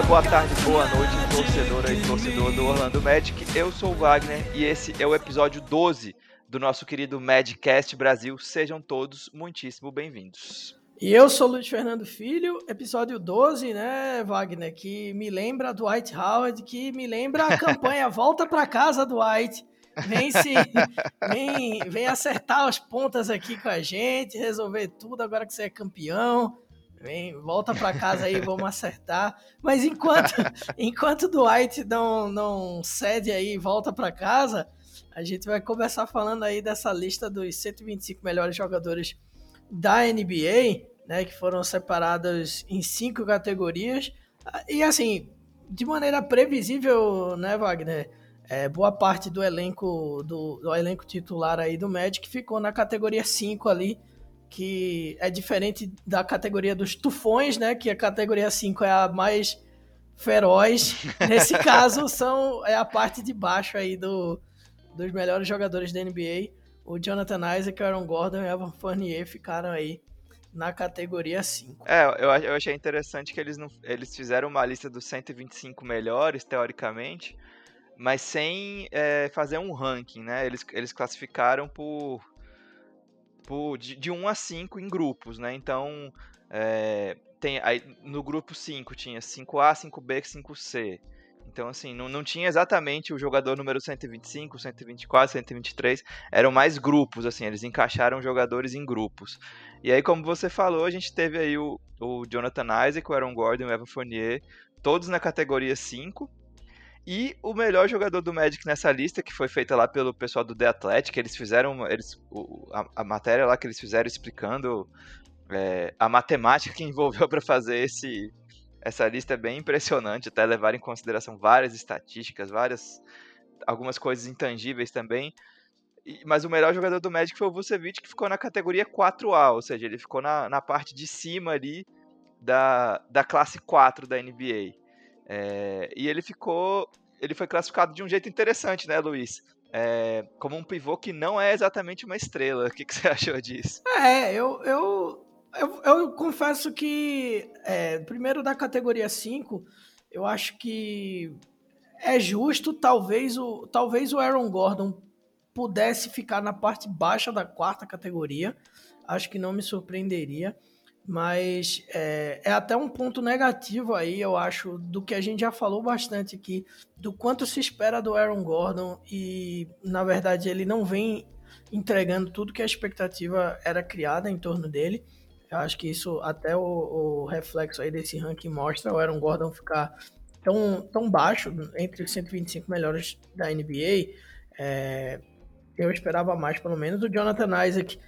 Dia, boa tarde, boa noite, torcedora e torcedor do Orlando Magic. Eu sou o Wagner e esse é o episódio 12 do nosso querido Madcast Brasil. Sejam todos muitíssimo bem-vindos. E eu sou Luiz Fernando Filho, episódio 12, né, Wagner, que me lembra do White Howard, que me lembra a campanha Volta para Casa do White. Vem, se, vem, vem acertar as pontas aqui com a gente, resolver tudo agora que você é campeão. Vem, volta para casa aí, vamos acertar. Mas enquanto enquanto Dwight não não cede aí, volta para casa, a gente vai começar falando aí dessa lista dos 125 melhores jogadores da NBA, né, que foram separados em cinco categorias. E assim, de maneira previsível, né, Wagner? É, boa parte do elenco do, do elenco titular aí do Magic ficou na categoria 5 ali que é diferente da categoria dos tufões, né? Que a categoria 5 é a mais feroz. Nesse caso, são é a parte de baixo aí do, dos melhores jogadores da NBA. O Jonathan Isaac, o Aaron Gordon e Evan Fournier ficaram aí na categoria 5. É, eu, eu achei interessante que eles, não, eles fizeram uma lista dos 125 melhores, teoricamente, mas sem é, fazer um ranking, né? Eles, eles classificaram por tipo, de, de 1 a 5 em grupos, né? Então, é, tem, aí, no grupo 5 tinha 5A, 5B, 5C. Então, assim, não, não tinha exatamente o jogador número 125, 124, 123. Eram mais grupos, assim, eles encaixaram jogadores em grupos. E aí, como você falou, a gente teve aí o, o Jonathan Isaac, o Aaron Gordon, o Evan Fournier, todos na categoria 5. E o melhor jogador do Magic nessa lista, que foi feita lá pelo pessoal do The Athletic, eles fizeram eles, a, a matéria lá que eles fizeram explicando é, a matemática que envolveu para fazer esse, essa lista é bem impressionante, até levar em consideração várias estatísticas, várias algumas coisas intangíveis também. E, mas o melhor jogador do Magic foi o Vucevic, que ficou na categoria 4A, ou seja, ele ficou na, na parte de cima ali da, da classe 4 da NBA. É, e ele ficou. Ele foi classificado de um jeito interessante, né, Luiz? É, como um pivô que não é exatamente uma estrela. O que, que você achou disso? É, eu, eu, eu, eu confesso que, é, primeiro da categoria 5, eu acho que é justo, talvez o, talvez o Aaron Gordon pudesse ficar na parte baixa da quarta categoria. Acho que não me surpreenderia mas é, é, até um ponto negativo aí, eu acho, do que a gente já falou bastante aqui, do quanto se espera do Aaron Gordon e, na verdade, ele não vem entregando tudo que a expectativa era criada em torno dele. Eu acho que isso, até o, o reflexo aí desse ranking mostra o Aaron Gordon ficar tão, tão baixo entre os 125 melhores da NBA. É, eu esperava mais, pelo menos. O Jonathan Isaac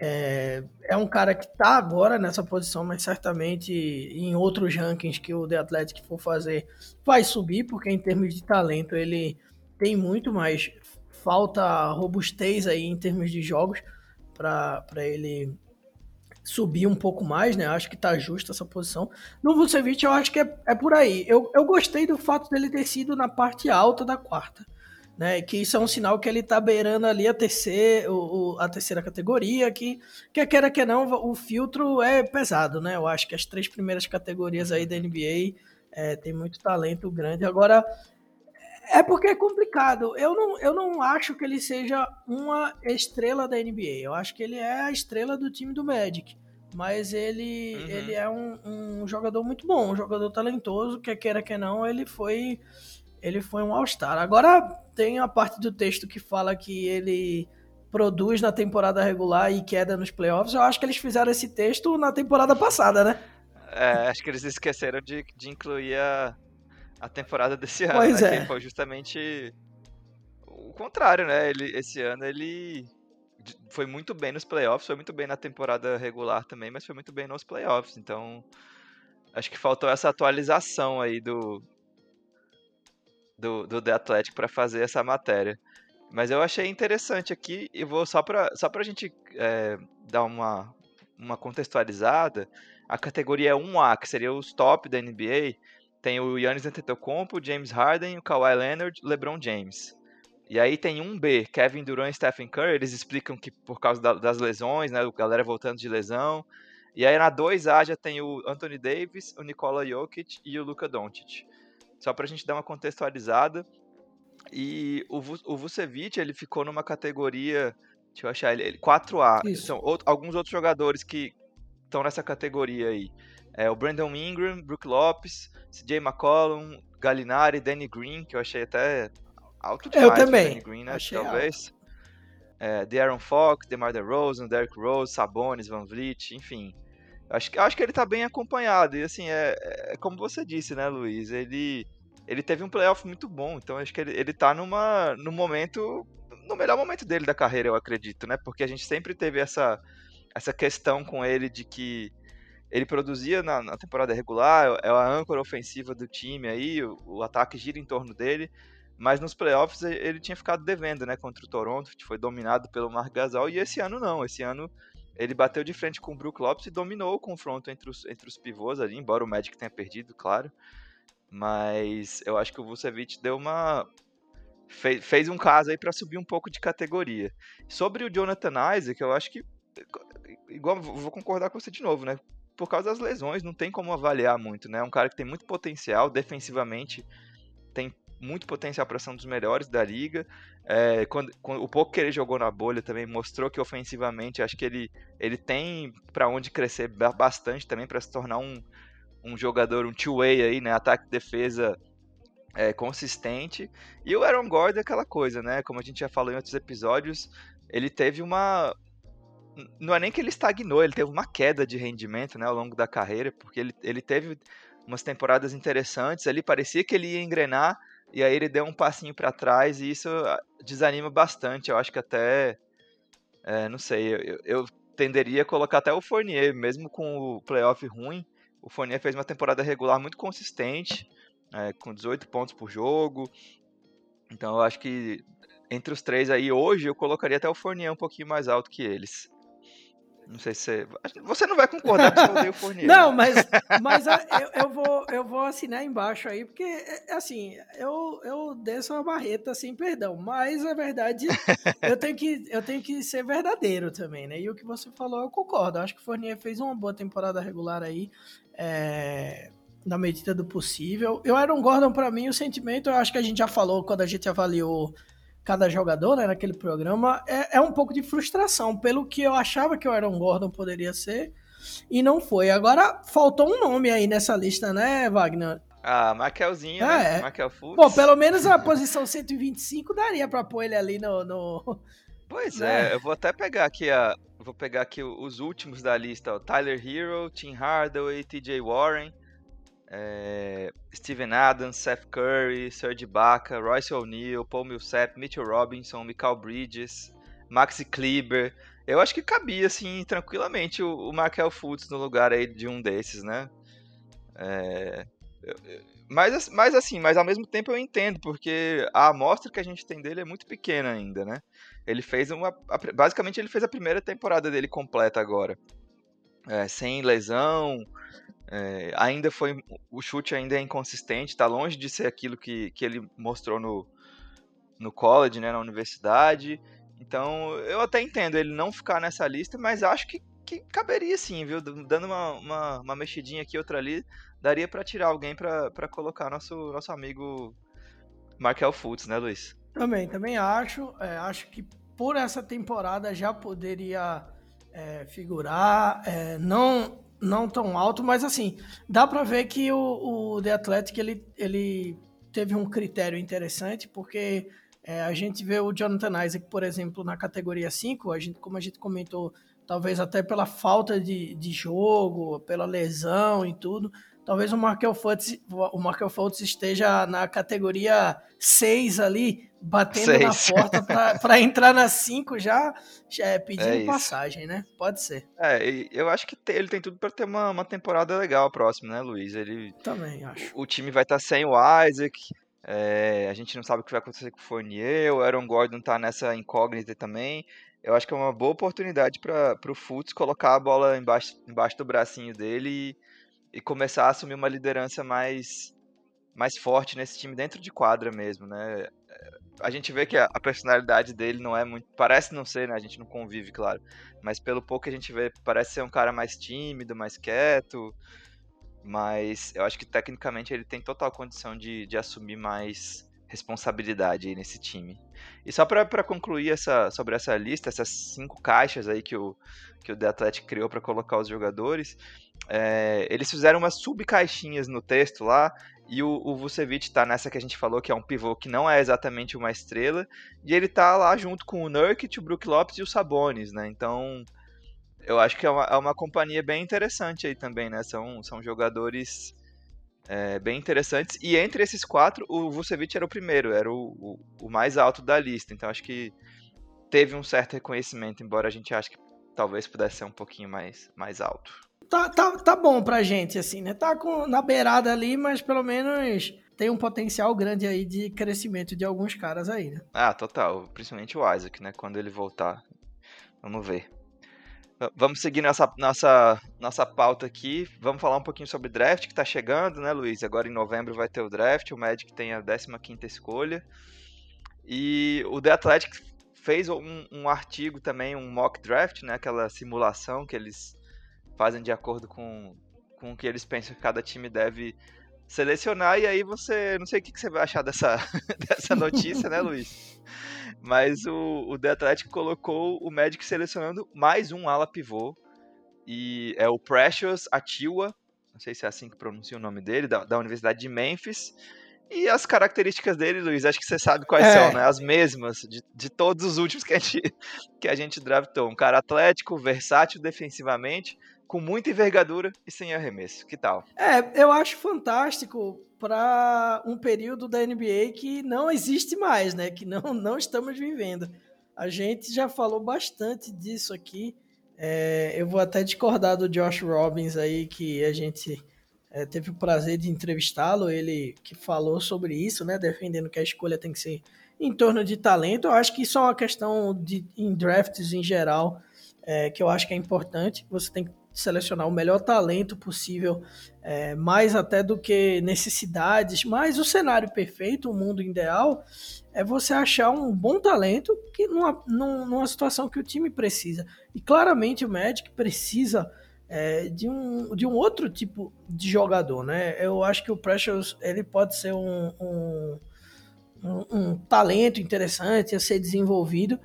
é, é um cara que está agora nessa posição, mas certamente em outros rankings que o The Athletic for fazer vai subir, porque em termos de talento ele tem muito mais. Falta robustez aí em termos de jogos para ele subir um pouco mais, né? Acho que tá justa essa posição. No Vucevic eu acho que é, é por aí. Eu, eu gostei do fato dele ter sido na parte alta da quarta né? Que isso é um sinal que ele está beirando ali a terceira, o, a terceira categoria, que quer queira que não, o filtro é pesado, né? Eu acho que as três primeiras categorias aí da NBA é, tem muito talento grande. Agora, é porque é complicado. Eu não, eu não acho que ele seja uma estrela da NBA. Eu acho que ele é a estrela do time do Magic. Mas ele, uhum. ele é um, um jogador muito bom, um jogador talentoso, quer queira que não, ele foi ele foi um All-Star. Agora tem a parte do texto que fala que ele produz na temporada regular e queda nos playoffs. Eu acho que eles fizeram esse texto na temporada passada, né? É, acho que eles esqueceram de, de incluir a, a temporada desse ano. Pois né? é. Que foi justamente o contrário, né? Ele, esse ano ele foi muito bem nos playoffs, foi muito bem na temporada regular também, mas foi muito bem nos playoffs. Então, acho que faltou essa atualização aí do, do, do The Athletic para fazer essa matéria. Mas eu achei interessante aqui, e vou só para só a gente é, dar uma, uma contextualizada, a categoria 1A, que seria os top da NBA, tem o Yannis Antetokounmpo, James Harden, o Kawhi Leonard, LeBron James. E aí tem um B, Kevin Durant e Stephen Curry, eles explicam que por causa da, das lesões, né, a galera voltando de lesão, E aí na 2A já tem o Anthony Davis, o Nikola Jokic e o Luka Doncic. Só pra gente dar uma contextualizada. E o, o Vucevic, ele ficou numa categoria, deixa eu achar ele, 4A. Isso. São outro, alguns outros jogadores que estão nessa categoria aí. É o Brandon Ingram, Brook Lopes, CJ McCollum, Gallinari, Danny Green, que eu achei até alto demais. Eu também. Danny Green, né? Achei talvez. Alto. É, DeAaron Fox, DeMar DeRozan, Derrick Rose, Sabonis, Van Vliet, enfim. Acho, acho que ele tá bem acompanhado. E assim, é, é como você disse, né, Luiz? Ele, ele teve um playoff muito bom. Então acho que ele, ele tá numa, no momento. No melhor momento dele da carreira, eu acredito, né? Porque a gente sempre teve essa, essa questão com ele de que ele produzia na, na temporada regular, é a âncora ofensiva do time aí, o, o, ataque gira em torno dele, mas nos playoffs ele tinha ficado devendo, né, contra o Toronto, que foi dominado pelo Marc Gasol, e esse ano não, esse ano ele bateu de frente com o Brook Lopes e dominou o confronto entre os, entre os pivôs ali, embora o Magic tenha perdido, claro. Mas eu acho que o Vucevic deu uma. Fez, fez um caso aí para subir um pouco de categoria. Sobre o Jonathan Isaac, eu acho que. Igual, vou concordar com você de novo, né? Por causa das lesões, não tem como avaliar muito, né? É um cara que tem muito potencial, defensivamente tem muito potencial para ser um dos melhores da liga. É, quando, quando, o pouco que ele jogou na bolha também mostrou que ofensivamente acho que ele, ele tem para onde crescer bastante também para se tornar um, um jogador, um two-way aí, né? Ataque defesa é, consistente. E o Aaron Gordon é aquela coisa, né? Como a gente já falou em outros episódios, ele teve uma. Não é nem que ele estagnou, ele teve uma queda de rendimento né, ao longo da carreira, porque ele, ele teve umas temporadas interessantes ali, parecia que ele ia engrenar, e aí ele deu um passinho para trás e isso ah, desanima bastante. Eu acho que até. É, não sei, eu, eu, tenderia a colocar até o Fournier, mesmo com o playoff ruim. O Fournier fez uma temporada regular muito consistente, é, com 18 pontos por jogo. Então eu acho que entre os três aí, hoje, eu colocaria até o Fournier um pouquinho mais alto que eles. Não sei se você. Você não vai concordar que odeia o Fournier. Não, né? mas, mas eu, eu, vou, eu vou assinar embaixo aí, porque, é, é assim, eu, eu desço uma barreta sem perdão, mas a verdade, eu tenho, que, eu tenho que ser verdadeiro também, né? E o que você falou, eu concordo. Acho que o Fournier fez uma boa temporada regular aí, é, na medida do possível. Eu era um Gordon, para mim, o sentimento, eu acho que a gente já falou quando a gente avaliou cada jogador né, naquele programa, é, é um pouco de frustração pelo que eu achava que o Aaron Gordon poderia ser e não foi. Agora, faltou um nome aí nessa lista, né, Wagner? Ah, Maquelzinho, é, né? Maquel. Bom, pelo menos a posição 125 daria para pôr ele ali no... no... Pois né? é, eu vou até pegar aqui a... Vou pegar aqui os últimos da lista, ó. Tyler Hero, Tim Hardaway, TJ Warren, é, Steven Adams, Seth Curry, Serge Ibaka, Royce O'Neal, Paul Millsap, Mitchell Robinson, Michael Bridges, Maxi Kleber. Eu acho que cabia, assim, tranquilamente o, o Markel Fultz no lugar aí de um desses, né? É, mas, mas assim, mas ao mesmo tempo eu entendo, porque a amostra que a gente tem dele é muito pequena ainda, né? Ele fez uma. Basicamente ele fez a primeira temporada dele completa agora. É, sem lesão, é, ainda foi. O chute ainda é inconsistente, está longe de ser aquilo que, que ele mostrou no, no college, né, na universidade. Então, eu até entendo ele não ficar nessa lista, mas acho que, que caberia sim, viu? Dando uma, uma, uma mexidinha aqui, outra ali, daria para tirar alguém para colocar nosso, nosso amigo Markel Fultz, né, Luiz? Também, também acho. É, acho que por essa temporada já poderia é, figurar. É, não não tão alto, mas assim, dá para ver que o, o The Athletic ele, ele teve um critério interessante, porque é, a gente vê o Jonathan Isaac, por exemplo, na categoria 5, a gente, como a gente comentou, talvez até pela falta de, de jogo, pela lesão e tudo, talvez o Markel Fultz, o Markel Fultz esteja na categoria 6 ali, batendo Seis. na porta para entrar na 5 já, já é pedindo é passagem, né? Pode ser. É, eu acho que ele tem tudo para ter uma, uma temporada legal próxima, né, Luiz? Ele, Também acho. O, o time vai estar tá sem o Isaac, é, a gente não sabe o que vai acontecer com o Fournier, o Aaron Gordon tá nessa incógnita também. Eu acho que é uma boa oportunidade para o Fultz colocar a bola embaixo, embaixo do bracinho dele e e começar a assumir uma liderança mais mais forte nesse time dentro de quadra mesmo, né? a gente vê que a, a, personalidade dele não é muito. Parece não ser, né? A gente não convive, claro. Mas pelo pouco que a gente vê, parece ser um cara mais tímido, mais quieto. Mas eu acho que tecnicamente ele tem total condição de, de assumir mais responsabilidade aí nesse time. E só para concluir essa, sobre essa lista, essas cinco caixas aí que o, que o The Athletic criou para colocar os jogadores, é, eles fizeram umas subcaixinhas no texto lá, e o, o Vucevic tá nessa que a gente falou, que é um pivô que não é exatamente uma estrela, e ele tá lá junto com o Nurkic, o Brook Lopes e o Sabonis, né? Então, eu acho que é uma, é uma companhia bem interessante aí também, né? São, são jogadores é, bem interessantes. E entre esses quatro, o Vucevic era o primeiro, era o, o, o, mais alto da lista. Então acho que teve um certo reconhecimento, embora a gente ache que talvez pudesse ser um pouquinho mais, mais alto. Tá, tá, tá bom pra gente, assim, né? Tá com, na beirada ali, mas pelo menos tem um potencial grande aí de crescimento de alguns caras aí, né? Ah, total. Principalmente o Isaac, né? Quando ele voltar. Vamos ver. Vamos seguir nossa, nossa, nossa pauta aqui. Vamos falar um pouquinho sobre draft que está chegando, né, Luiz? Agora em novembro vai ter o draft. O Magic tem a 15 escolha. E o The Athletic fez um, um, artigo também, um mock draft, né? Aquela simulação que eles fazem de acordo com, com o que eles pensam que cada time deve selecionar. E aí você. Não sei o que, que você vai achar dessa, dessa notícia, né, Luiz? Mas o, o The Athletic colocou o Magic selecionando mais um ala pivô. E é o Precious Atiwa, não sei se é assim que pronuncia o nome dele, da, da Universidade de Memphis. E as características dele, Luiz, acho que você sabe quais é. são, né? As mesmas de, de todos os últimos que a, gente, que a gente draftou. Um cara atlético, versátil defensivamente, com muita envergadura e sem arremesso. Que tal? É, eu acho fantástico para um período da NBA que não existe mais, né? Que não, não estamos vivendo. A gente já falou bastante disso aqui. É, eu vou até discordar do Josh Robbins aí, que a gente é, teve o prazer de entrevistá-lo, ele que falou sobre isso, né? Defendendo que a escolha tem que ser em torno de talento. Eu acho que isso é uma questão de em drafts em geral, é, que eu acho que é importante. Você tem que selecionar o melhor talento possível, é, mais até do que necessidades, mas o cenário perfeito, o mundo ideal, é você achar um bom talento que numa, numa situação que o time precisa. E claramente o Magic precisa é, de, um, de um outro tipo de jogador, né? Eu acho que o Precious ele pode ser um, um, um, um talento interessante a ser desenvolvido,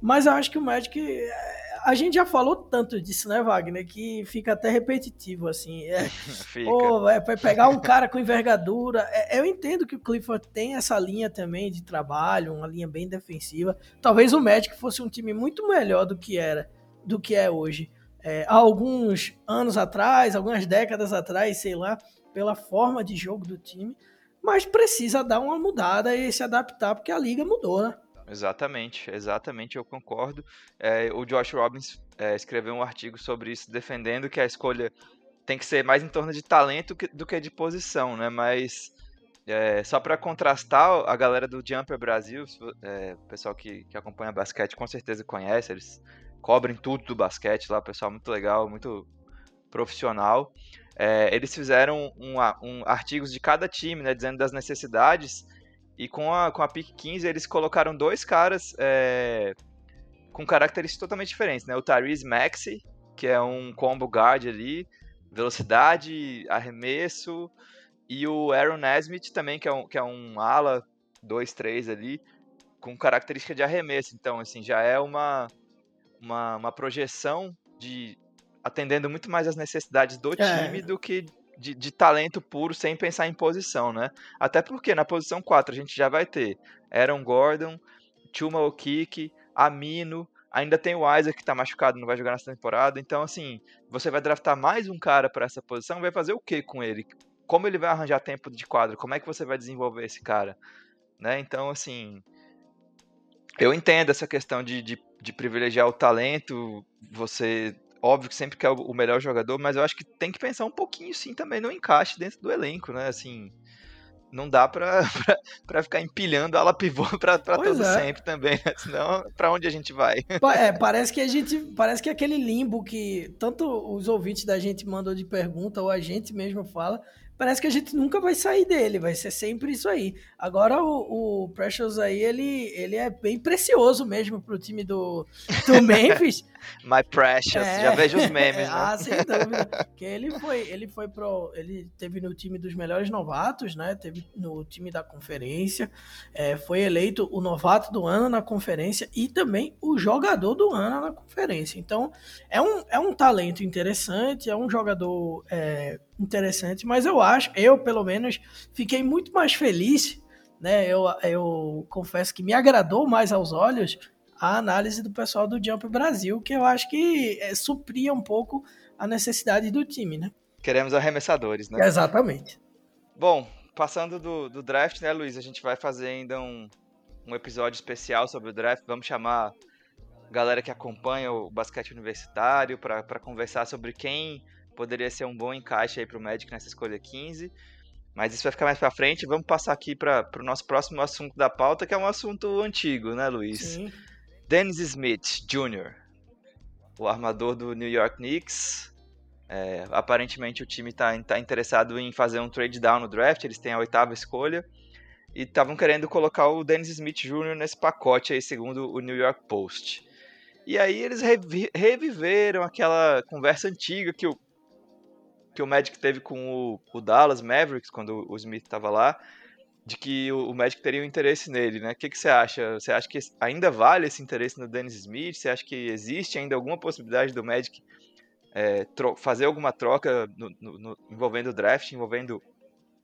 mas eu acho que o Magic é, a gente já falou tanto disso, né, Wagner, que fica até repetitivo, assim. É, pô, é, pegar um cara com envergadura. É, eu entendo que o Clifford tem essa linha também de trabalho, uma linha bem defensiva. Talvez o Magic fosse um time muito melhor do que era, do que é hoje. É, há alguns anos atrás, algumas décadas atrás, sei lá, pela forma de jogo do time, mas precisa dar uma mudada e se adaptar, porque a liga mudou, né? Exatamente, exatamente, eu concordo. É, o Josh Robbins é, escreveu um artigo sobre isso, defendendo que a escolha tem que ser mais em torno de talento do que de posição, né? Mas é, só para contrastar, a galera do Jumper Brasil, é, o pessoal que, que acompanha basquete com certeza conhece, eles cobrem tudo do basquete lá, pessoal muito legal, muito profissional. É, eles fizeram um, um, artigos de cada time, né, dizendo das necessidades e com a, com a pick 15, eles colocaram dois caras é, com características totalmente diferentes, né? O Tyrese Maxey, que é um combo guard ali, velocidade, arremesso, e o Aaron Nesmith também, que é um, que é um ala 2-3 ali, com característica de arremesso. Então, assim, já é uma, uma, uma projeção de atendendo muito mais as necessidades do é. time do que de, de, talento puro sem pensar em posição, né? Até porque na posição 4 a gente já vai ter Aaron Gordon, Chuma Okiki, Amino, ainda tem o Isaac que tá machucado, não vai jogar nessa temporada. Então, assim, você vai draftar mais um cara para essa posição, vai fazer o que com ele? Como ele vai arranjar tempo de quadro? Como é que você vai desenvolver esse cara? Né? Então, assim, eu entendo essa questão de, de, de privilegiar o talento, você óbvio que sempre quer o melhor jogador, mas eu acho que tem que pensar um pouquinho sim também no encaixe dentro do elenco, né? Assim, não dá pra, pra, pra ficar empilhando ala pivô pra, pra todo é. sempre também, né? Senão, pra onde a gente vai? É, parece que a gente. Parece que aquele limbo que tanto os ouvintes da gente mandam de pergunta, ou a gente mesmo fala, parece que a gente nunca vai sair dele, vai ser sempre isso aí. Agora o, o Precious aí, ele, ele é bem precioso mesmo pro time do, do Memphis. My Precious, é, já vejo os memes. Né? ah, sem dúvida. Porque ele foi, ele foi pro. Ele teve no time dos melhores novatos, né? Teve no time da conferência. É, foi eleito o novato do ano na conferência e também o jogador do ano na conferência. Então, é um, é um talento interessante, é um jogador é, interessante, mas eu acho, eu pelo menos, fiquei muito mais feliz. Né, eu, eu confesso que me agradou mais aos olhos a análise do pessoal do Jump Brasil, que eu acho que é, supria um pouco a necessidade do time, né? Queremos arremessadores, né? Exatamente. Bom, passando do, do draft, né, Luiz? A gente vai fazer ainda um, um episódio especial sobre o draft. Vamos chamar a galera que acompanha o basquete universitário para conversar sobre quem poderia ser um bom encaixe aí para o Magic nessa escolha 15. Mas isso vai ficar mais para frente. Vamos passar aqui para o nosso próximo assunto da pauta, que é um assunto antigo, né, Luiz? Sim. Dennis Smith Jr., o armador do New York Knicks. É, aparentemente o time está tá interessado em fazer um trade down no draft, eles têm a oitava escolha. E estavam querendo colocar o Dennis Smith Jr. nesse pacote aí, segundo o New York Post. E aí eles revi reviveram aquela conversa antiga que o, que o Magic teve com o, o Dallas Mavericks, quando o Smith estava lá, de que o, o Magic teria um interesse nele, né? O que, que você acha? Você acha que ainda vale esse interesse no Dennis Smith? Você acha que existe ainda alguma possibilidade do Magic é, fazer alguma troca no, no, no, envolvendo o draft, envolvendo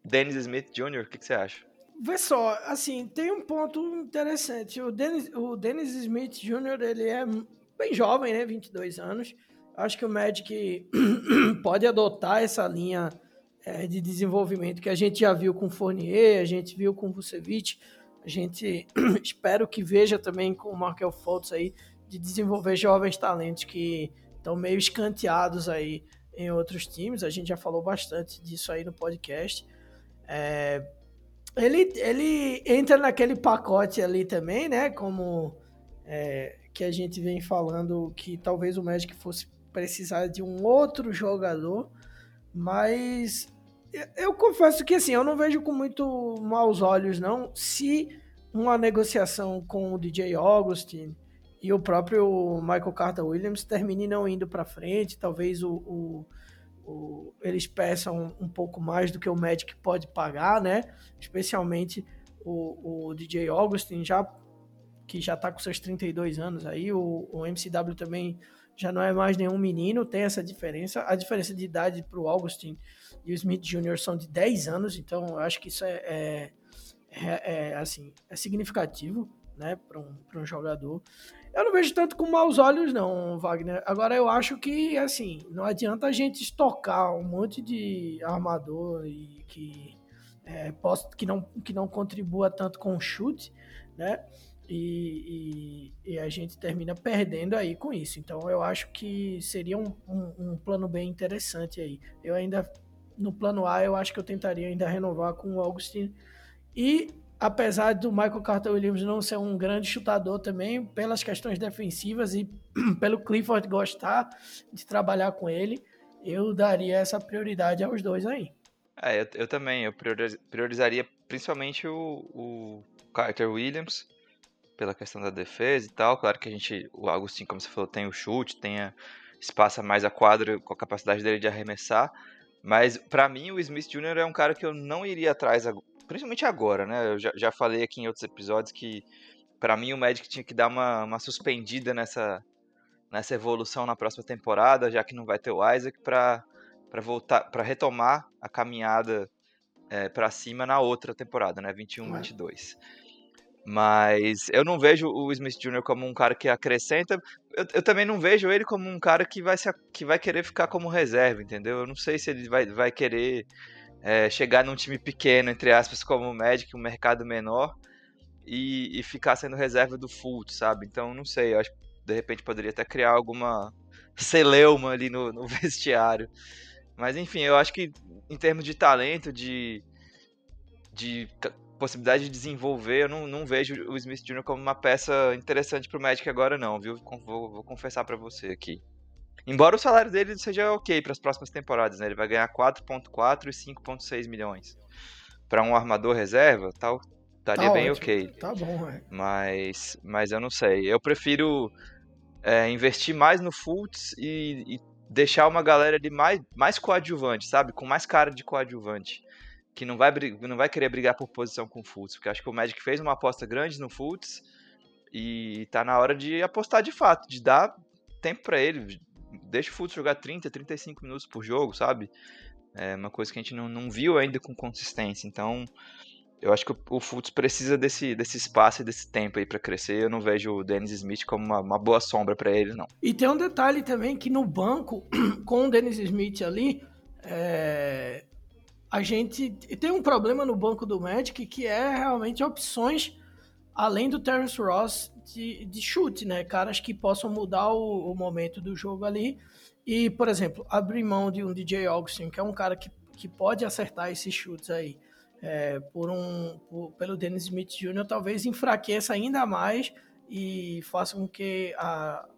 Dennis Smith Jr.? O que, que você acha? Vê só, assim, tem um ponto interessante. O Dennis, o Dennis Smith Jr., ele é bem jovem, né? 22 anos. Acho que o Magic pode adotar essa linha é, de desenvolvimento que a gente já viu com Fournier, a gente viu com Vucevic, a gente espero que veja também com o Markel Fultz aí, de desenvolver jovens talentos que estão meio escanteados aí em outros times. A gente já falou bastante disso aí no podcast. É, ele, ele entra naquele pacote ali também, né? Como é, que a gente vem falando que talvez o Magic fosse precisar de um outro jogador mas eu confesso que assim, eu não vejo com muito maus olhos, não, se uma negociação com o DJ Augustin e o próprio Michael Carter Williams termine não indo para frente, talvez o, o, o, eles peçam um pouco mais do que o Magic pode pagar, né? Especialmente o, o DJ Augustin já que já está com seus 32 anos aí, o, o MCW também já não é mais nenhum menino, tem essa diferença. A diferença de idade para o Augustin e o Smith Jr. são de 10 anos, então eu acho que isso é, é, é, é assim, é significativo né, para um, um jogador. Eu não vejo tanto com maus olhos, não, Wagner. Agora eu acho que assim, não adianta a gente estocar um monte de armador e que, é, possa, que, não, que não contribua tanto com o chute, né? E, e, e, a gente termina perdendo aí com isso. Então eu acho que seria um, um, um, plano bem interessante aí. Eu ainda, no plano A, eu acho que eu tentaria ainda renovar com o Augustin. E apesar do Michael Carter Williams não ser um grande chutador também, pelas questões defensivas e pelo Clifford gostar de trabalhar com ele, eu daria essa prioridade aos dois aí. É, eu, eu também, eu priorizaria principalmente o, o Carter Williams, pela questão da defesa e tal. Claro que a gente, o Agostinho, como você falou, tem o chute, tem a, espaça mais a quadra com a capacidade dele de arremessar. Mas para mim o Smith Jr. é um cara que eu não iria atrás, principalmente agora, né? Eu já, já falei aqui em outros episódios que para mim o Magic tinha que dar uma, uma suspendida nessa, nessa evolução na próxima temporada, já que não vai ter o Isaac, para voltar, para retomar a caminhada é, para cima na outra temporada, né? 21-22. Mas eu não vejo o Smith Jr. como um cara que acrescenta. Eu, eu, também não vejo ele como um cara que vai, se, que vai querer ficar como reserva, entendeu? Eu não sei se ele vai, vai querer é, chegar num time pequeno, entre aspas, como o Magic, um mercado menor, e, e ficar sendo reserva do Fultz, sabe? Então não sei, eu acho que de repente poderia até criar alguma celeuma ali no, no vestiário. Mas enfim, eu acho que em termos de talento, de, de possibilidade de desenvolver, eu não, não vejo o Smith Jr. como uma peça interessante pro Magic agora não, viu? Vou, vou confessar para você aqui. Embora o salário dele seja ok para as próximas temporadas, né? Ele vai ganhar 4.4 e 5.6 milhões. Para um armador reserva, tal, estaria tá bem ótimo. ok. Tá bom, é. Mas, mas eu não sei. Eu prefiro é, investir mais no Fultz e, e, deixar uma galera de mais, mais coadjuvante, sabe? Com mais cara de coadjuvante. Que não vai, não vai querer brigar por posição com o Fultz. Porque acho que o Magic fez uma aposta grande no Fultz e tá na hora de apostar de fato, de dar tempo para ele. Deixa o Fultz jogar 30, 35 minutos por jogo, sabe? É uma coisa que a gente não, não viu ainda com consistência. Então, eu acho que o Fultz precisa desse, desse espaço e desse tempo aí para crescer. Eu não vejo o Dennis Smith como uma, uma boa sombra para ele, não. E tem um detalhe também que no banco, com o Dennis Smith ali, é... a gente tem um problema no banco do Magic que é realmente opções além do Terence Ross de, de chute, né? Caras que possam mudar o, o momento do jogo ali. E, por exemplo, abrir mão de um DJ Augustin, que é um cara que, que pode acertar esses chutes aí é, por um, por, pelo Dennis Smith Jr., talvez enfraqueça ainda mais e faça com que a,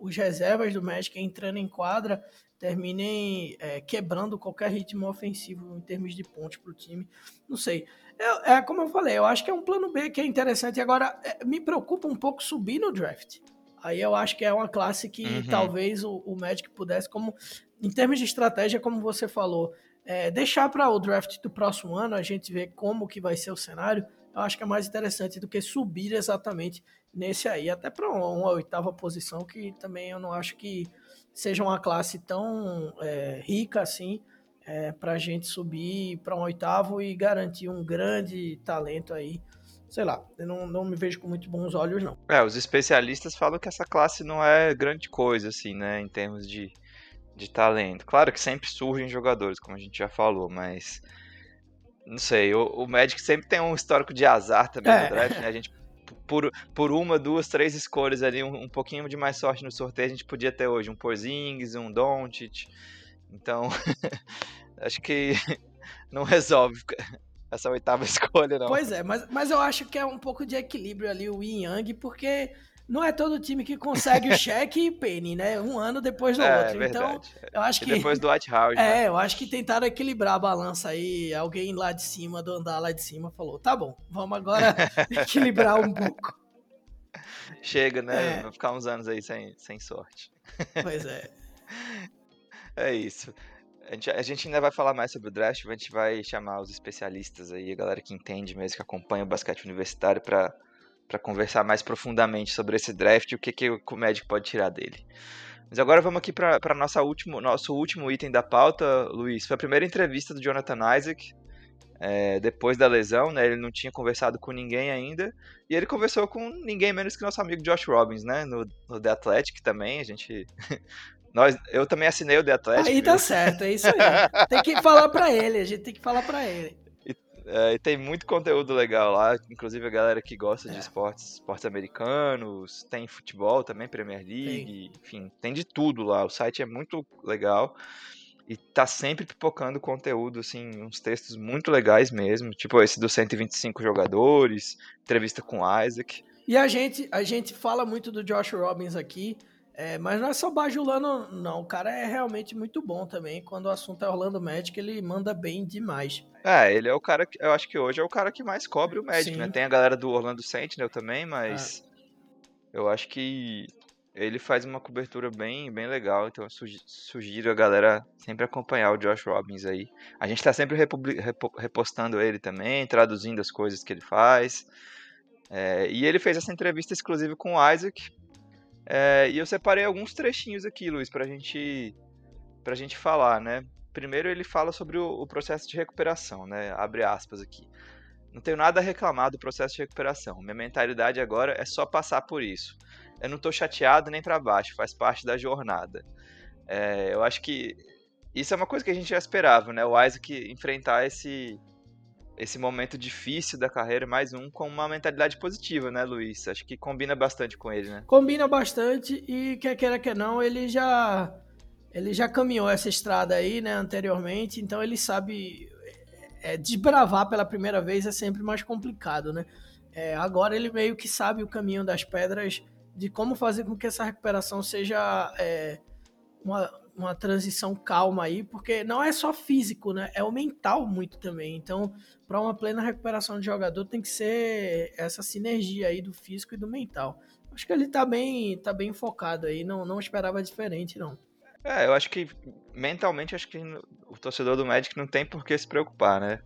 os reservas do Magic entrando em quadra terminem é, quebrando qualquer ritmo ofensivo em termos de pontos para o time. Não sei. É, é, como eu falei, eu acho que é um plano B que é interessante. Agora, é, me preocupa um pouco subir no draft. Aí eu acho que é uma classe que uhum. talvez o, o Magic pudesse, como em termos de estratégia, como você falou, é, deixar para o draft do próximo ano a gente ver como que vai ser o cenário, eu acho que é mais interessante do que subir exatamente nesse aí, até para uma, uma, oitava posição, que também eu não acho que seja uma classe tão é, rica assim é, para a gente subir para um oitavo e garantir um grande talento aí. Sei lá, eu não, não me vejo com muito bons olhos, não. É, os especialistas falam que essa classe não é grande coisa, assim, né, em termos de, de talento. Claro que sempre surgem jogadores, como a gente já falou, mas não sei, o, o Magic sempre tem um histórico de azar também é. no draft, né? A gente por, por uma, duas, três escolhas ali, um, um pouquinho de mais sorte no sorteio, a gente podia ter hoje um Porzingis, um Doncic. Então, acho que não resolve essa oitava escolha, não. Pois é, mas, mas eu acho que é um pouco de equilíbrio ali o Yin Yang, porque não é todo time que consegue o cheque e penny, né? Um ano depois do é, outro. Então, eu acho que. E depois do White House. É, né? eu acho que tentaram equilibrar a balança aí. Alguém lá de cima, do andar lá de cima, falou: tá bom, vamos agora equilibrar um pouco. Chega, né? É. Vai ficar uns anos aí sem, sem sorte. Pois é. é isso. A gente, a gente, ainda vai falar mais sobre o draft, a gente vai chamar os especialistas aí, a galera que entende mesmo, que acompanha o basquete universitário, para para conversar mais profundamente sobre esse draft e o que, que o Magic pode tirar dele. Mas agora vamos aqui para nosso último item da pauta, Luiz. Foi a primeira entrevista do Jonathan Isaac é, depois da lesão, né? Ele não tinha conversado com ninguém ainda. E ele conversou com ninguém menos que nosso amigo Josh Robbins, né? No, no The Athletic também. A gente. Nós, eu também assinei o The Athletic. Aí tá certo, é isso aí. tem que falar para ele, a gente tem que falar para ele. É, e tem muito conteúdo legal lá, inclusive a galera que gosta é. de esportes, esportes americanos, tem futebol também, Premier League, enfim, tem de tudo lá. O site é muito legal e tá sempre pipocando conteúdo, assim, uns textos muito legais mesmo, tipo esse dos 125 jogadores, entrevista com Isaac. E a gente, a gente fala muito do Josh Robbins aqui, é, mas não é só bajulando, não. O cara é realmente muito bom também. Quando o assunto é Orlando Magic, ele manda bem demais. É, ele é o cara que. Eu acho que hoje é o cara que mais cobre o Magic, né? Sim. né? Tem a galera do Orlando Sentinel também, mas. É. Eu acho que ele faz uma cobertura bem, bem legal, então eu sugiro a galera sempre acompanhar o Josh Robbins aí. A gente tá sempre repostando ele também, traduzindo as coisas que ele faz. É, e ele fez essa entrevista exclusiva com o Isaac, é, e eu separei alguns trechinhos aqui, Luiz, pra gente, pra gente falar, né? Primeiro ele fala sobre o, o processo de recuperação, né? Abre aspas aqui. Não tenho nada a reclamar do processo de recuperação. Minha mentalidade agora é só passar por isso. Eu não estou chateado nem para baixo, faz parte da jornada. É, eu acho que isso é uma coisa que a gente já esperava, né? O Isaac enfrentar esse, esse momento difícil da carreira, mais um com uma mentalidade positiva, né, Luiz? Acho que combina bastante com ele, né? Combina bastante e quer queira que não, ele já ele já caminhou essa estrada aí, né, anteriormente, então ele sabe é, desbravar pela primeira vez é sempre mais complicado, né? É, agora ele meio que sabe o caminho das pedras de como fazer com que essa recuperação seja é, uma, uma transição calma aí, porque não é só físico, né? É o mental muito também. Então, para uma plena recuperação de jogador, tem que ser essa sinergia aí do físico e do mental. Acho que ele tá bem, tá bem focado aí, não, não esperava diferente, não. É, eu acho que mentalmente acho que o torcedor do Magic não tem por que se preocupar, né?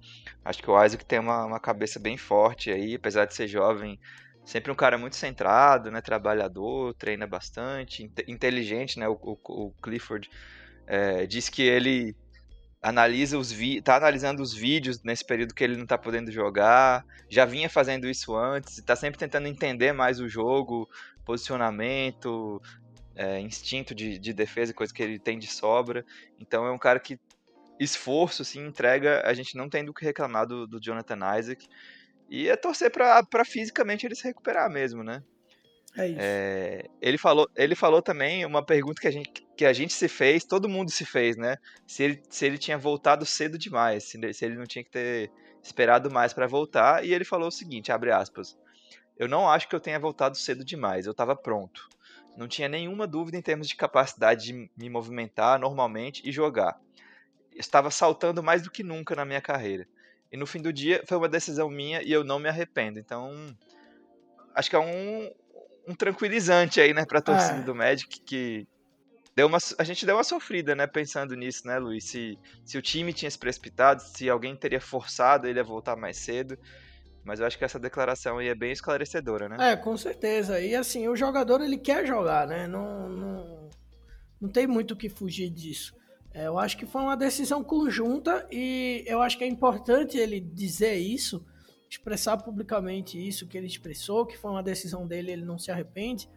Acho que o Isaac tem uma, uma cabeça bem forte aí, apesar de ser jovem, sempre um cara muito centrado, né? Trabalhador, treina bastante, inteligente, né? O, o, o Clifford é, diz que ele analisa os vi tá analisando os vídeos nesse período que ele não tá podendo jogar, já vinha fazendo isso antes, está sempre tentando entender mais o jogo, posicionamento, é, instinto de, de defesa, coisa que ele tem de sobra. Então é um cara que esforço, assim, entrega, a gente não tem do que reclamar do, do Jonathan Isaac. E é torcer para fisicamente ele se recuperar mesmo, né? É isso. É, ele, falou, ele falou também uma pergunta que a, gente, que a gente se fez, todo mundo se fez, né? Se ele, se ele tinha voltado cedo demais, se, se ele não tinha que ter esperado mais para voltar. E ele falou o seguinte, abre aspas, eu não acho que eu tenha voltado cedo demais, eu estava pronto. Não tinha nenhuma dúvida em termos de capacidade de me movimentar normalmente e jogar. Estava saltando mais do que nunca na minha carreira. E no fim do dia foi uma decisão minha e eu não me arrependo. Então, acho que é um, um tranquilizante aí, né, pra torcida é. do Magic que deu uma, a gente deu uma sofrida, né, pensando nisso, né, Luiz? Se, se o time tinha se precipitado, se alguém teria forçado ele a voltar mais cedo. Mas eu acho que essa declaração aí é bem esclarecedora, né? É, com certeza. E assim, o jogador ele quer jogar, né? Não, não, não tem muito o que fugir disso. É, eu acho que foi uma decisão conjunta e eu acho que é importante ele dizer isso, expressar publicamente isso que ele expressou, que foi uma decisão dele, ele não se arrepende,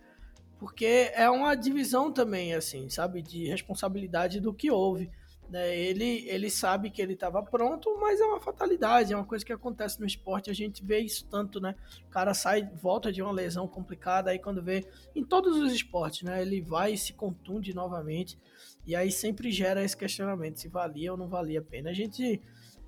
porque é uma divisão também, assim, sabe, de responsabilidade do que houve. Né? Ele, ele sabe que ele estava pronto, mas é uma fatalidade, é uma coisa que acontece no esporte. A gente vê isso tanto, né? O cara sai, volta de uma lesão complicada, aí quando vê em todos os esportes, né? Ele vai e se contunde novamente, e aí sempre gera esse questionamento se valia ou não valia a pena. A gente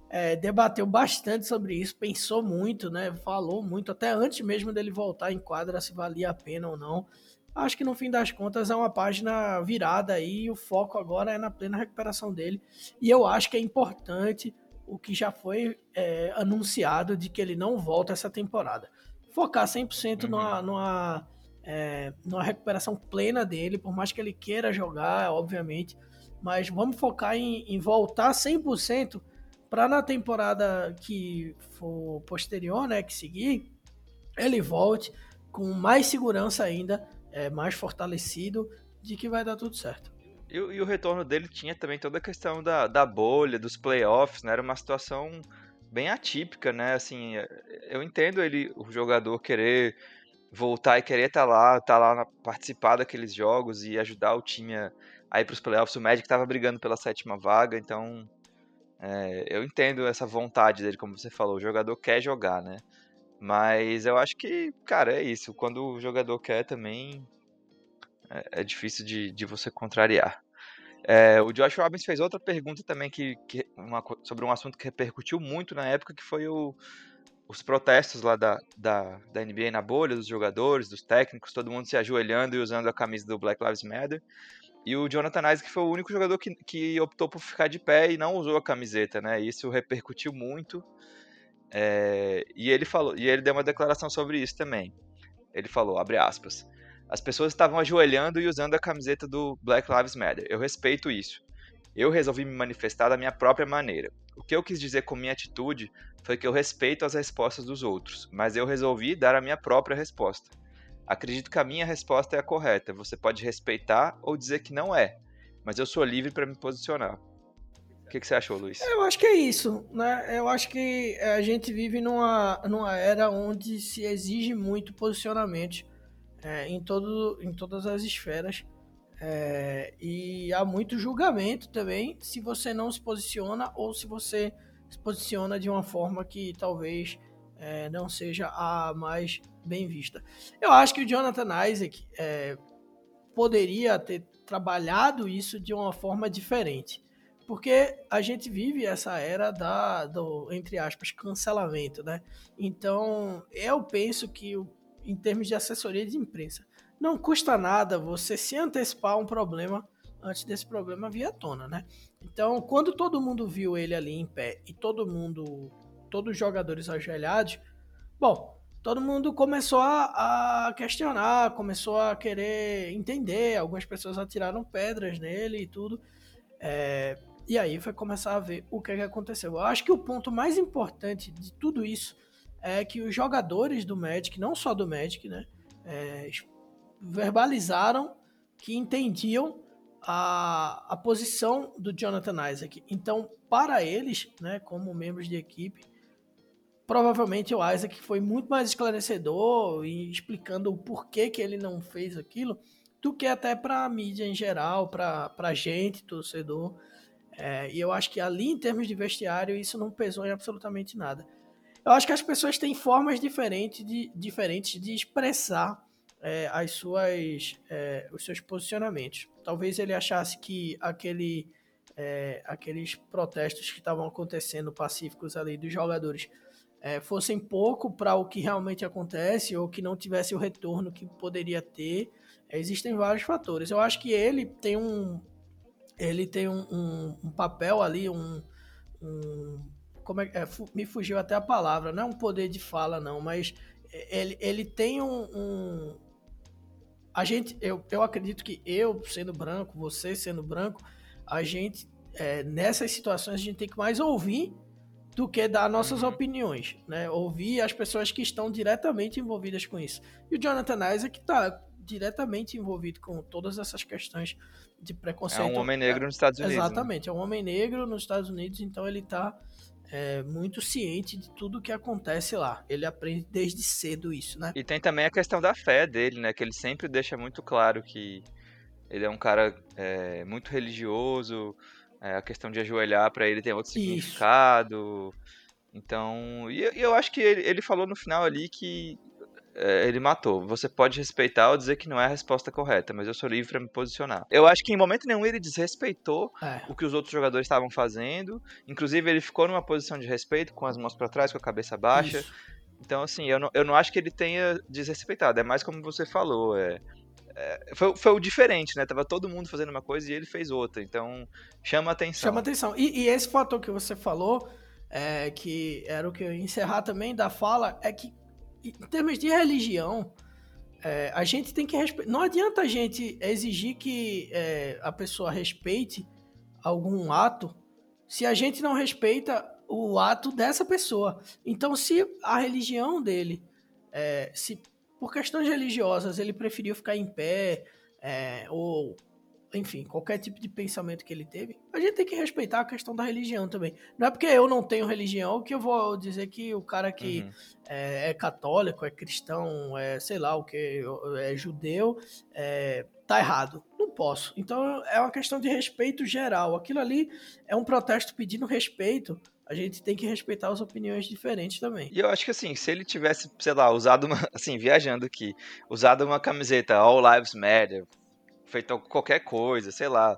é, debateu bastante sobre isso, pensou muito, né? Falou muito, até antes mesmo dele voltar em quadra, se valia a pena ou não acho que no fim das contas é uma página virada aí e o foco agora é na plena recuperação dele. E eu acho que é importante o que já foi é, anunciado de que ele não volta essa temporada. Focar 100% uhum. numa, numa, é, numa recuperação plena dele, por mais que ele queira jogar, obviamente, mas vamos focar em, em voltar 100% para na temporada que for posterior, né, que seguir, ele volte com mais segurança ainda é, mais fortalecido de que vai dar tudo certo. E, e, o retorno dele tinha também toda a questão da, da bolha, dos playoffs, né? Era uma situação bem atípica, né? Assim, eu entendo ele, o jogador querer voltar e querer estar tá lá, estar tá lá participar daqueles jogos e ajudar o time a, a ir para os playoffs. O Magic estava brigando pela sétima vaga, então é, eu entendo essa vontade dele, como você falou. O jogador quer jogar, né? Mas eu acho que, cara, é isso. Quando o jogador quer também, é, é difícil de, de você contrariar. É, o Josh Robbins fez outra pergunta também que, que uma, sobre um assunto que repercutiu muito na época, que foi o, os protestos lá da, da, da NBA na bolha, dos jogadores, dos técnicos, todo mundo se ajoelhando e usando a camisa do Black Lives Matter. E o Jonathan Isaac foi o único jogador que, que optou por ficar de pé e não usou a camiseta, né? Isso repercutiu muito. É, e ele falou, e ele deu uma declaração sobre isso também. Ele falou, abre aspas, as pessoas estavam ajoelhando e usando a camiseta do Black Lives Matter. Eu respeito isso. Eu resolvi me manifestar da minha própria maneira. O que eu quis dizer com minha atitude foi que eu respeito as respostas dos outros, mas eu resolvi dar a minha própria resposta. Acredito que a minha resposta é a correta. Você pode respeitar ou dizer que não é, mas eu sou livre para me posicionar. O que, que, você achou, Luiz? Eu acho que é isso, né? Eu acho que a gente vive numa, numa era onde se exige muito posicionamento é, em, todo, em todas as esferas. É, e há muito julgamento também se você não se posiciona ou se você se posiciona de uma forma que talvez é, não seja a mais bem vista. Eu acho que o Jonathan Isaac é, poderia ter trabalhado isso de uma forma diferente. Porque a gente vive essa era da, do, entre aspas, cancelamento, né? Então, eu penso que, em termos de assessoria de imprensa, não custa nada você se antecipar um problema antes desse problema vir à tona, né? Então, quando todo mundo viu ele ali em pé e todo mundo, todos os jogadores ajoelhados, bom, todo mundo começou a, a, questionar, começou a querer entender. Algumas pessoas atiraram pedras nele e tudo. É, e aí foi começar a ver o que, que aconteceu. Eu acho que o ponto mais importante de tudo isso é que os jogadores do Magic, não só do Magic, né, é, verbalizaram que entendiam a, a posição do Jonathan Isaac. Então, para eles, né, como membros de equipe, provavelmente o Isaac foi muito mais esclarecedor e explicando o porquê que ele não fez aquilo do que até para a mídia em geral, para a gente, torcedor. É, e eu acho que ali, em termos de vestiário, isso não pesou em absolutamente nada. Eu acho que as pessoas têm formas diferentes de, diferentes de expressar é, as suas, é, os seus posicionamentos. Talvez ele achasse que aquele, é, aqueles protestos que estavam acontecendo pacíficos ali dos jogadores é, fossem pouco para o que realmente acontece ou que não tivesse o retorno que poderia ter. Existem vários fatores. Eu acho que ele tem um ele tem um, um, um papel ali, um, um como é, é, me fugiu até a palavra, não é um poder de fala não, mas ele, ele tem um, a gente, eu, eu acredito que eu sendo branco, você sendo branco, a gente é, nessas situações a gente tem que mais ouvir do que dar nossas uhum. opiniões, né? Ouvir as pessoas que estão diretamente envolvidas com isso. E o Jonathan Isaac está diretamente envolvido com todas essas questões de preconceito. É um homem negro nos Estados Unidos. Né? Exatamente, né? é um homem negro nos Estados Unidos, então ele está é, muito ciente de tudo que acontece lá. Ele aprende desde cedo isso, né? E tem também a questão da fé dele, né? Que ele sempre deixa muito claro que ele é um cara é, muito religioso, é, a questão de ajoelhar para ele tem outro Isso. significado. Então, e eu acho que ele, ele falou no final ali que ele matou. Você pode respeitar ou dizer que não é a resposta correta, mas eu sou livre para me posicionar. Eu acho que em momento nenhum ele desrespeitou é. o que os outros jogadores estavam fazendo. Inclusive, ele ficou numa posição de respeito, com as mãos para trás, com a cabeça baixa. Isso. Então, assim, eu não, eu não acho que ele tenha desrespeitado. É mais como você falou. É, é, foi, foi o diferente, né? Tava todo mundo fazendo uma coisa e ele fez outra. Então, chama atenção. Chama atenção. E, e esse fator que você falou, é, que era o que eu ia encerrar também da fala, é que em termos de religião, é, a gente tem que respeitar. Não adianta a gente exigir que é, a pessoa respeite algum ato se a gente não respeita o ato dessa pessoa. Então, se a religião dele, é, se por questões religiosas, ele preferiu ficar em pé, é, ou enfim, qualquer tipo de pensamento que ele teve, a gente tem que respeitar a questão da religião também. Não é porque eu não tenho religião que eu vou dizer que o cara que uhum. é, é, católico, é cristão, é sei lá o que, é judeu, é, tá errado. Não posso. Então é uma questão de respeito geral. Aquilo ali é um protesto pedindo respeito a gente tem que respeitar as opiniões diferentes também. E eu acho que assim, se ele tivesse, sei lá, usado uma, assim, viajando aqui, usado uma camiseta All Lives Matter, feito qualquer coisa, sei lá,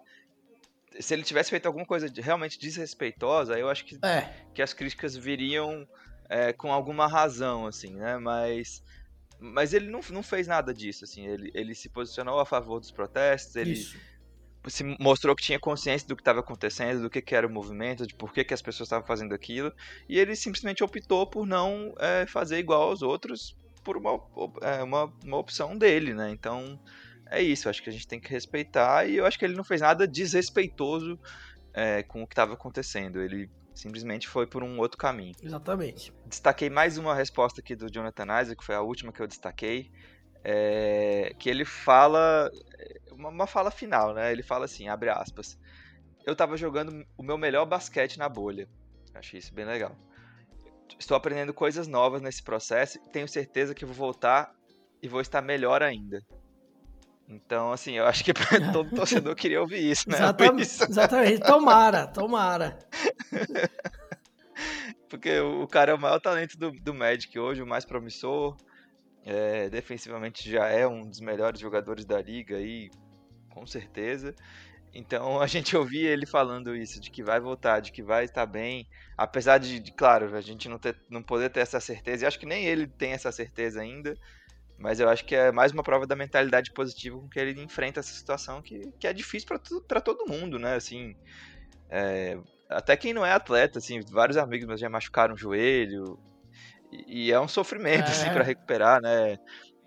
se ele tivesse feito alguma coisa realmente desrespeitosa, eu acho que, é. que as críticas viriam é, com alguma razão, assim, né? Mas, mas ele não, não fez nada disso, assim. Ele, ele se posicionou a favor dos protestos, ele Isso se mostrou que tinha consciência do que estava acontecendo, do que, que, era o movimento, de por que, que as pessoas estavam fazendo aquilo, e ele simplesmente optou por não é, fazer igual aos outros por uma, é, uma, uma opção dele, né? Então é isso, acho que a gente tem que respeitar, e eu acho que ele não fez nada desrespeitoso é, com o que estava acontecendo, ele simplesmente foi por um outro caminho. Exatamente. Destaquei mais uma resposta aqui do Jonathan Isaac, que foi a última que eu destaquei, é, que ele fala uma, uma fala final, né? Ele fala assim, abre aspas. Eu tava jogando o meu melhor basquete na bolha. Achei isso bem legal. Estou aprendendo coisas novas nesse processo e tenho certeza que vou voltar e vou estar melhor ainda. Então, assim, eu acho que todo torcedor queria ouvir isso, né? Exatamente, isso. exatamente. tomara, tomara. Porque o cara é o maior talento do, do Magic hoje, o mais promissor. É, defensivamente já é um dos melhores jogadores da liga aí, com certeza. Então a gente ouvia ele falando isso, de que vai voltar, de que vai estar bem, apesar de, de claro, a gente não, ter, não poder ter essa certeza, e acho que nem ele tem essa certeza ainda, Mas eu acho que é mais uma prova da mentalidade positiva com que ele enfrenta essa situação que, que é difícil para todo mundo, né? Assim, é, até quem não é atleta, assim, vários amigos meus já machucaram o joelho. E, e é um sofrimento, assim, é. assim, para recuperar, né?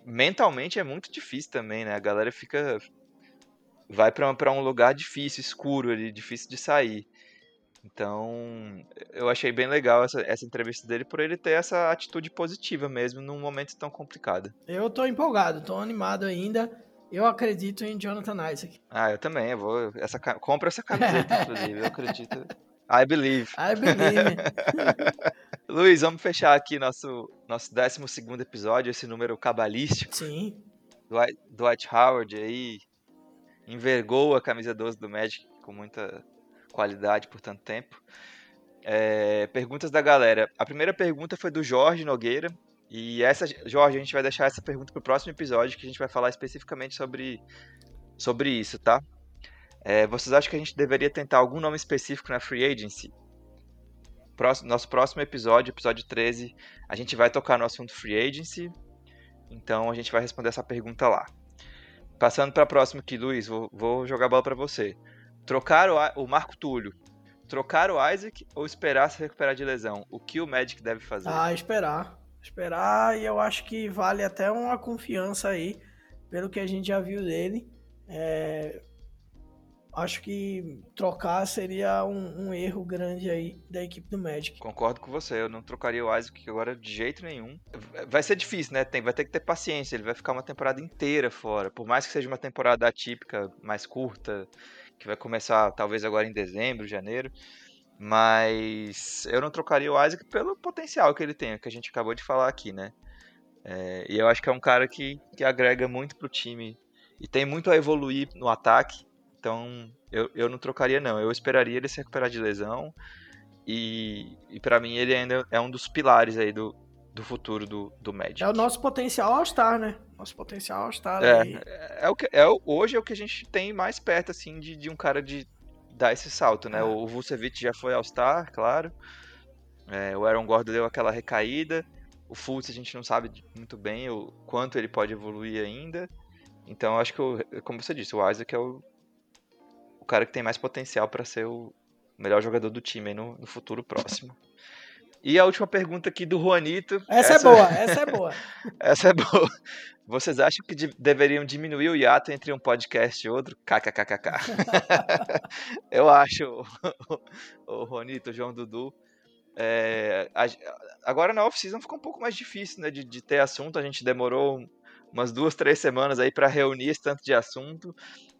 Mentalmente é muito difícil também, né? A galera fica. Vai para um lugar difícil, escuro ali, difícil de sair. Então, eu achei bem legal essa, essa entrevista dele por ele ter essa atitude positiva mesmo num momento tão complicado. Eu tô empolgado, tô animado ainda. Eu acredito em Jonathan Isaac. Ah, eu também. Eu vou. Essa, compra essa camiseta, inclusive. Eu acredito. I believe. I believe. Luiz, vamos fechar aqui nosso, nosso 12 episódio, esse número cabalístico. Sim. Dwight, Dwight Howard aí envergou a camisa 12 do Magic com muita qualidade por tanto tempo. É, perguntas da galera. A primeira pergunta foi do Jorge Nogueira. E essa, Jorge, a gente vai deixar essa pergunta para o próximo episódio, que a gente vai falar especificamente sobre, sobre isso, tá? É, vocês acham que a gente deveria tentar algum nome específico na Free Agency? Próximo, nosso próximo episódio, episódio 13, a gente vai tocar no assunto Free Agency. Então a gente vai responder essa pergunta lá. Passando para a próxima aqui, Luiz, vou, vou jogar a bola para você. Trocar o, o Marco Túlio. Trocar o Isaac ou esperar se recuperar de lesão? O que o Magic deve fazer? Ah, esperar. Esperar e eu acho que vale até uma confiança aí, pelo que a gente já viu dele. É, acho que trocar seria um, um, erro grande aí da equipe do Magic. Concordo com você, eu não trocaria o Isaac agora de jeito nenhum. Vai ser difícil, né? Tem, vai ter que ter paciência, ele vai ficar uma temporada inteira fora. Por mais que seja uma temporada atípica, mais curta, que vai começar talvez agora em dezembro, janeiro. Mas eu não trocaria o Isaac pelo potencial que ele tem, que a gente acabou de falar aqui, né? É, e eu acho que é um cara que, que agrega muito pro time e tem muito a evoluir no ataque. Então eu, eu não trocaria, não. Eu esperaria ele se recuperar de lesão. E, e para mim ele ainda é um dos pilares aí do, do futuro do, do Magic. É o nosso potencial All-Star, né? Nosso potencial All-Star. É, é, é, o que, é, hoje é o que a gente tem mais perto, assim, de, de um cara de dar esse salto, né? É. O Vucevic já foi All-Star, claro. É, o Aaron Gordon deu aquela recaída. O Fultz a gente não sabe muito bem o quanto ele pode evoluir ainda. Então acho que, o, como você disse, o Isaac é o, o cara que tem mais potencial para ser o melhor jogador do time no, no futuro próximo. E a última pergunta aqui do Juanito. Essa, é essa... é boa, essa é boa. essa é boa. Vocês acham que de deveriam diminuir o hiato entre um podcast e outro? KKKKK. Eu acho, o Juanito, o João Dudu. É, agora na off-season ficou um pouco mais difícil né, de, de, ter assunto. A gente demorou umas duas, três semanas aí para reunir esse tanto de assunto.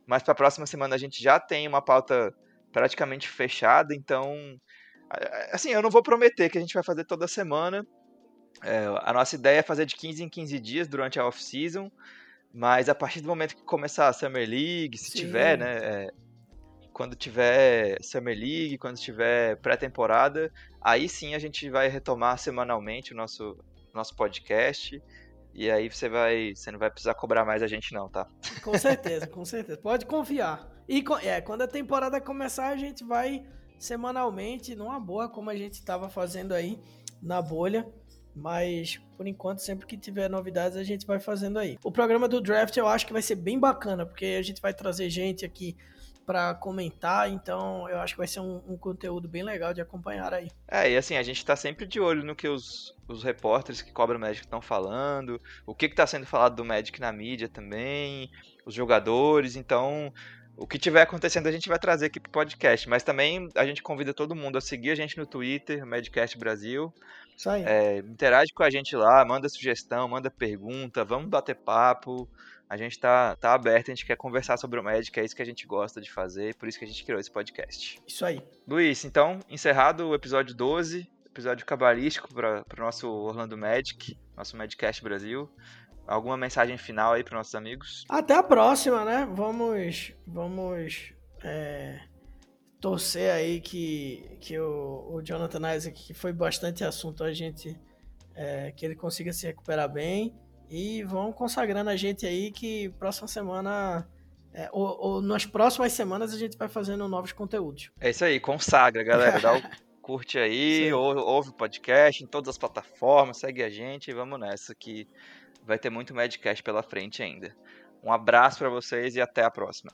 Mas para a próxima semana a gente já tem uma pauta praticamente fechada. Então Assim, eu não vou prometer que a gente vai fazer toda semana. É, a nossa ideia é fazer de 15 em 15 dias durante a off-season. Mas a partir do momento que começar a Summer League, se Sim. tiver, né? É, quando tiver Summer League, quando tiver pré-temporada, aí sim a gente vai retomar semanalmente o nosso, nosso podcast. E aí você vai. Você não vai precisar cobrar mais a gente, não, tá? Com certeza, com certeza. Pode confiar. E é, quando a temporada começar, a gente vai semanalmente, numa boa, como a gente estava fazendo aí na bolha. Mas por enquanto, sempre que tiver novidades, a gente vai fazendo aí. O programa do draft eu acho que vai ser bem bacana, porque a gente vai trazer gente aqui para comentar, então eu acho que vai ser um, um, conteúdo bem legal de acompanhar aí. É, e assim, a gente tá sempre de olho no que os, os repórteres que cobram o Magic estão falando, o que, que tá sendo falado do Magic na mídia também, os jogadores, então o que tiver acontecendo a gente vai trazer aqui pro podcast, mas também a gente convida todo mundo a seguir a gente no Twitter, Medcast Brasil. Isso aí. É, interage com a gente lá, manda sugestão, manda pergunta, vamos bater papo. A gente tá, tá aberto, a gente quer conversar sobre o Magic, é isso que a gente gosta de fazer, por isso que a gente criou esse podcast. Isso aí. Luiz, então, encerrado o episódio 12, episódio cabalístico para o nosso Orlando Magic, nosso Madcast Brasil. Alguma mensagem final aí para nossos amigos? Até a próxima, né? Vamos, vamos é, torcer aí que, que o, o Jonathan Isaac, que foi bastante assunto, a gente é, que ele consiga se recuperar bem e vão consagrando a gente aí que próxima semana é, ou, ou, nas próximas semanas a gente vai fazendo novos conteúdos. É isso aí, consagra, galera. Dá o curte aí, ou, ouve o podcast em todas as plataformas, segue a gente e vamos nessa que vai ter muito Madcast pela frente ainda. Um abraço para vocês e até a próxima.